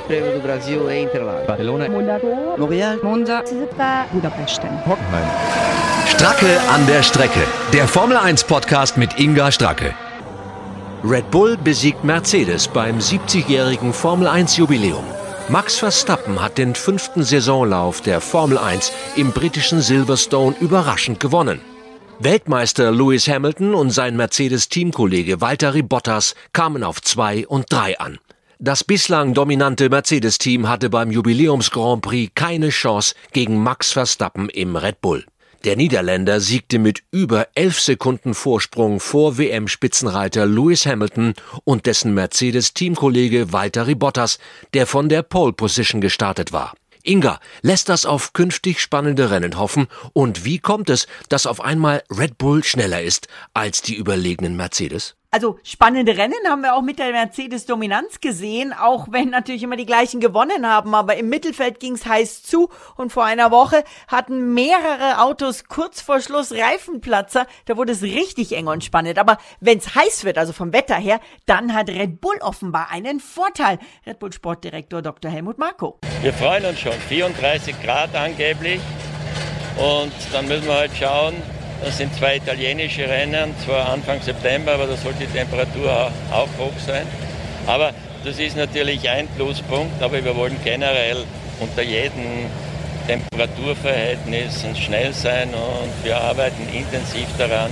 Grande Prêmio do Brasil é Interlagos. Barcelona, Monaco, Montreal, Monza, Budapest. Hockenheim. Stracke an der Strecke. Der Formel 1 Podcast mit Inga Stracke. Red Bull besiegt Mercedes beim 70-jährigen Formel 1 Jubiläum. Max Verstappen hat den fünften Saisonlauf der Formel 1 im britischen Silverstone überraschend gewonnen. Weltmeister Lewis Hamilton und sein Mercedes-Teamkollege Valtteri Bottas kamen auf zwei und drei an. Das bislang dominante Mercedes-Team hatte beim Jubiläums-Grand Prix keine Chance gegen Max Verstappen im Red Bull. Der Niederländer siegte mit über elf Sekunden Vorsprung vor WM-Spitzenreiter Lewis Hamilton und dessen Mercedes-Teamkollege Valtteri Bottas, der von der Pole Position gestartet war. Inga, lässt das auf künftig spannende Rennen hoffen? Und wie kommt es, dass auf einmal Red Bull schneller ist als die überlegenen Mercedes? Also spannende Rennen haben wir auch mit der Mercedes-Dominanz gesehen, auch wenn natürlich immer die gleichen gewonnen haben. Aber im Mittelfeld ging's heiß zu und vor einer Woche hatten mehrere Autos kurz vor Schluss Reifenplatzer. Da wurde es richtig eng und spannend. Aber wenn's heiß wird, also vom Wetter her, dann hat Red Bull offenbar einen Vorteil. Red Bull Sportdirektor Dr. Helmut Marko. Wir freuen uns schon. 34 Grad angeblich. Und dann müssen wir halt schauen, das sind zwei italienische Rennen, zwar Anfang September, aber da sollte die Temperatur auch hoch sein. Aber das ist natürlich ein Pluspunkt, aber wir wollen generell unter jedem Temperaturverhältnis schnell sein und wir arbeiten intensiv daran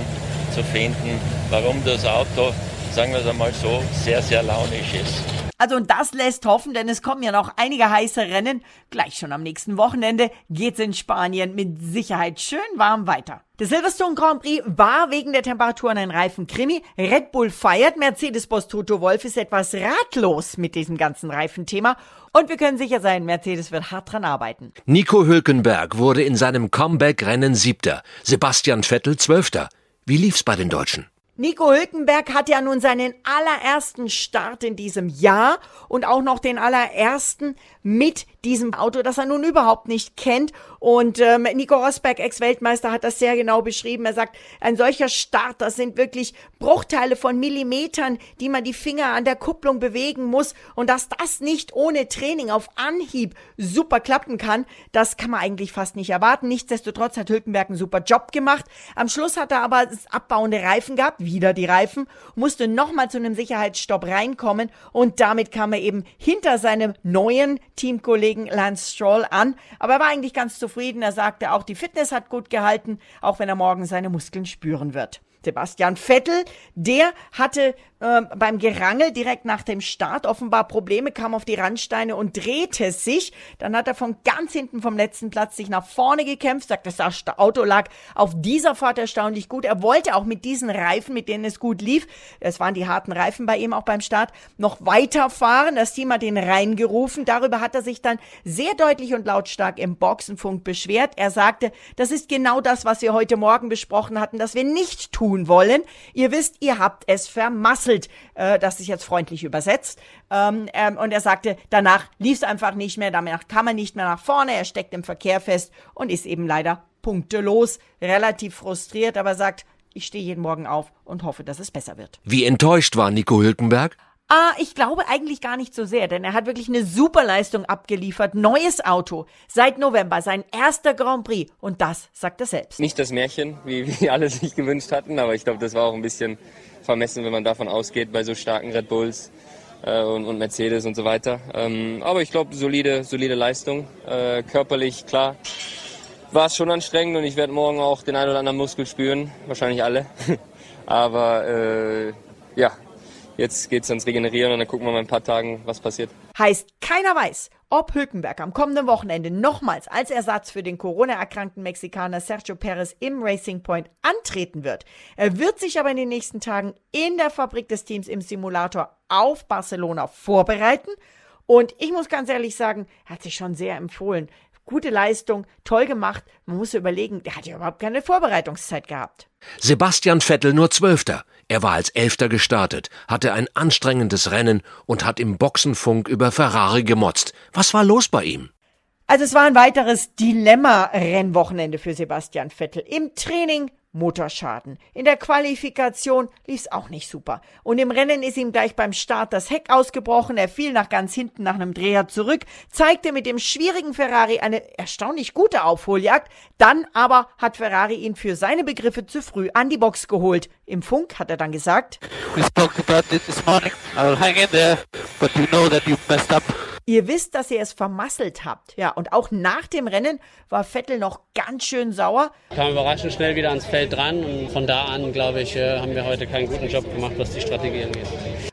zu finden, warum das Auto, sagen wir es einmal so, sehr, sehr launisch ist. Also und das lässt hoffen, denn es kommen ja noch einige heiße Rennen. Gleich schon am nächsten Wochenende geht's in Spanien mit Sicherheit schön warm weiter. Der Silverstone Grand Prix war wegen der Temperaturen ein Reifenkrimi. Red Bull feiert, Mercedes-Boss Toto Wolf ist etwas ratlos mit diesem ganzen Reifenthema. Und wir können sicher sein, Mercedes wird hart dran arbeiten. Nico Hülkenberg wurde in seinem Comeback-Rennen Siebter, Sebastian Vettel Zwölfter. Wie lief's bei den Deutschen? Nico Hülkenberg hat ja nun seinen allerersten Start in diesem Jahr und auch noch den allerersten mit diesem Auto, das er nun überhaupt nicht kennt. Und ähm, Nico Rosberg, Ex-Weltmeister, hat das sehr genau beschrieben. Er sagt, ein solcher Start, das sind wirklich Bruchteile von Millimetern, die man die Finger an der Kupplung bewegen muss. Und dass das nicht ohne Training auf Anhieb super klappen kann, das kann man eigentlich fast nicht erwarten. Nichtsdestotrotz hat Hülkenberg einen super Job gemacht. Am Schluss hat er aber abbauende Reifen gehabt, wieder die Reifen, musste nochmal zu einem Sicherheitsstopp reinkommen und damit kam er eben hinter seinem neuen Teamkollegen Lance Stroll an. Aber er war eigentlich ganz zufrieden. Er sagte auch, die Fitness hat gut gehalten, auch wenn er morgen seine Muskeln spüren wird. Sebastian Vettel, der hatte äh, beim Gerangel direkt nach dem Start offenbar Probleme, kam auf die Randsteine und drehte sich. Dann hat er von ganz hinten vom letzten Platz sich nach vorne gekämpft, sagt, das Auto lag auf dieser Fahrt erstaunlich gut. Er wollte auch mit diesen Reifen, mit denen es gut lief, es waren die harten Reifen bei ihm auch beim Start, noch weiterfahren. Das Team hat ihn reingerufen. Darüber hat er sich dann sehr deutlich und lautstark im Boxenfunk beschwert. Er sagte, das ist genau das, was wir heute Morgen besprochen hatten, dass wir nicht tun wollen. Ihr wisst, ihr habt es vermasselt. Äh, das ist jetzt freundlich übersetzt. Ähm, ähm, und er sagte, danach lief es einfach nicht mehr, danach kam er nicht mehr nach vorne, er steckt im Verkehr fest und ist eben leider punktelos, relativ frustriert, aber sagt, ich stehe jeden Morgen auf und hoffe, dass es besser wird. Wie enttäuscht war Nico Hülkenberg? Ah, ich glaube eigentlich gar nicht so sehr, denn er hat wirklich eine super Leistung abgeliefert. Neues Auto, seit November, sein erster Grand Prix. Und das sagt er selbst. Nicht das Märchen, wie, wie alle sich gewünscht hatten, aber ich glaube, das war auch ein bisschen vermessen, wenn man davon ausgeht, bei so starken Red Bulls äh, und, und, Mercedes und so weiter. Ähm, aber ich glaube, solide, solide Leistung. Äh, körperlich, klar, war es schon anstrengend und ich werde morgen auch den einen oder anderen Muskel spüren, wahrscheinlich alle. aber äh, ja, Jetzt geht es ans Regenerieren und dann gucken wir mal in ein paar Tagen, was passiert. Heißt, keiner weiß, ob Hülkenberg am kommenden Wochenende nochmals als Ersatz für den Corona-erkrankten Mexikaner Sergio Perez im Racing Point antreten wird. Er wird sich aber in den nächsten Tagen in der Fabrik des Teams im Simulator auf Barcelona vorbereiten. Und ich muss ganz ehrlich sagen, er hat sich schon sehr empfohlen gute Leistung, toll gemacht. Man muss überlegen, der hat ja überhaupt keine Vorbereitungszeit gehabt. Sebastian Vettel nur Zwölfter. Er war als Elfter gestartet, hatte ein anstrengendes Rennen und hat im Boxenfunk über Ferrari gemotzt. Was war los bei ihm? Also es war ein weiteres Dilemma-Rennwochenende für Sebastian Vettel. Im Training Motorschaden. In der Qualifikation lief es auch nicht super. Und im Rennen ist ihm gleich beim Start das Heck ausgebrochen. Er fiel nach ganz hinten nach einem Dreher zurück, zeigte mit dem schwierigen Ferrari eine erstaunlich gute Aufholjagd. Dann aber hat Ferrari ihn für seine Begriffe zu früh an die Box geholt. Im Funk hat er dann gesagt, We spoke about this this morning. I'll hang in there, but you know that you've messed up. Ihr wisst, dass ihr es vermasselt habt. Ja, und auch nach dem Rennen war Vettel noch ganz schön sauer. Kam überraschend schnell wieder ans Feld dran und von da an, glaube ich, äh, haben wir heute keinen guten Job gemacht, was die Strategie angeht.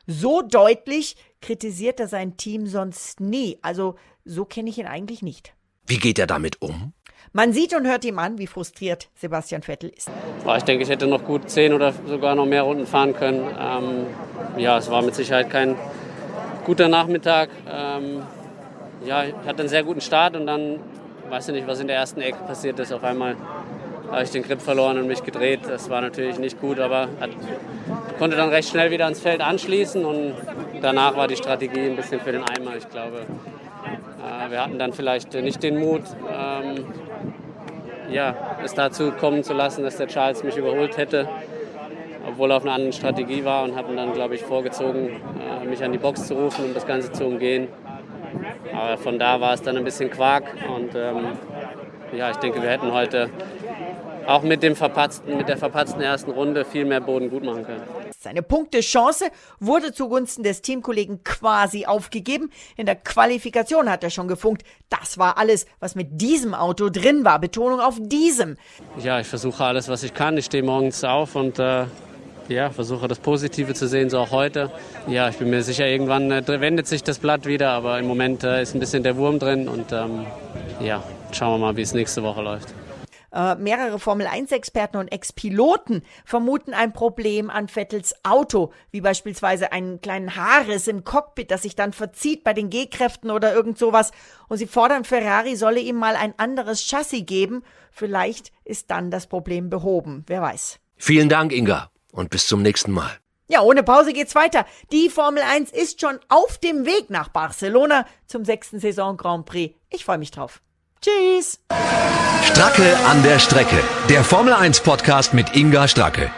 So deutlich kritisiert er sein Team sonst nie. Also so kenne ich ihn eigentlich nicht. Wie geht er damit um? Man sieht und hört ihm an, wie frustriert Sebastian Vettel ist. Ich denke, ich hätte noch gut zehn oder sogar noch mehr Runden fahren können. Ähm, ja, es war mit Sicherheit kein guter Nachmittag. Ähm, ja, ich hatte einen sehr guten Start und dann, weiß ich nicht, was in der ersten Ecke passiert ist. Auf einmal habe ich den Grip verloren und mich gedreht. Das war natürlich nicht gut, aber hat, konnte dann recht schnell wieder ans Feld anschließen und danach war die Strategie ein bisschen für den Eimer. Ich glaube, äh, wir hatten dann vielleicht nicht den Mut, ähm, ja, es dazu kommen zu lassen, dass der Charles mich überholt hätte obwohl er auf einer anderen Strategie war und haben dann, glaube ich, vorgezogen, mich an die Box zu rufen, um das Ganze zu umgehen. Aber von da war es dann ein bisschen Quark und ähm, ja, ich denke, wir hätten heute auch mit, dem verpatzten, mit der verpatzten ersten Runde viel mehr Boden gut machen können. Seine Punktechance wurde zugunsten des Teamkollegen quasi aufgegeben. In der Qualifikation hat er schon gefunkt. Das war alles, was mit diesem Auto drin war. Betonung auf diesem. Ja, ich versuche alles, was ich kann. Ich stehe morgens auf und äh, ja, versuche das Positive zu sehen, so auch heute. Ja, ich bin mir sicher, irgendwann äh, wendet sich das Blatt wieder, aber im Moment äh, ist ein bisschen der Wurm drin und ähm, ja, schauen wir mal, wie es nächste Woche läuft. Äh, mehrere Formel-1-Experten und Ex-Piloten vermuten ein Problem an Vettels Auto, wie beispielsweise einen kleinen Haarriss im Cockpit, das sich dann verzieht bei den G-Kräften oder irgend sowas. Und sie fordern, Ferrari solle ihm mal ein anderes Chassis geben. Vielleicht ist dann das Problem behoben. Wer weiß. Vielen Dank, Inga und bis zum nächsten Mal. Ja, ohne Pause geht's weiter. Die Formel 1 ist schon auf dem Weg nach Barcelona zum sechsten Saison Grand Prix. Ich freue mich drauf. Tschüss. Stracke an der Strecke. Der Formel 1 Podcast mit Inga Stracke.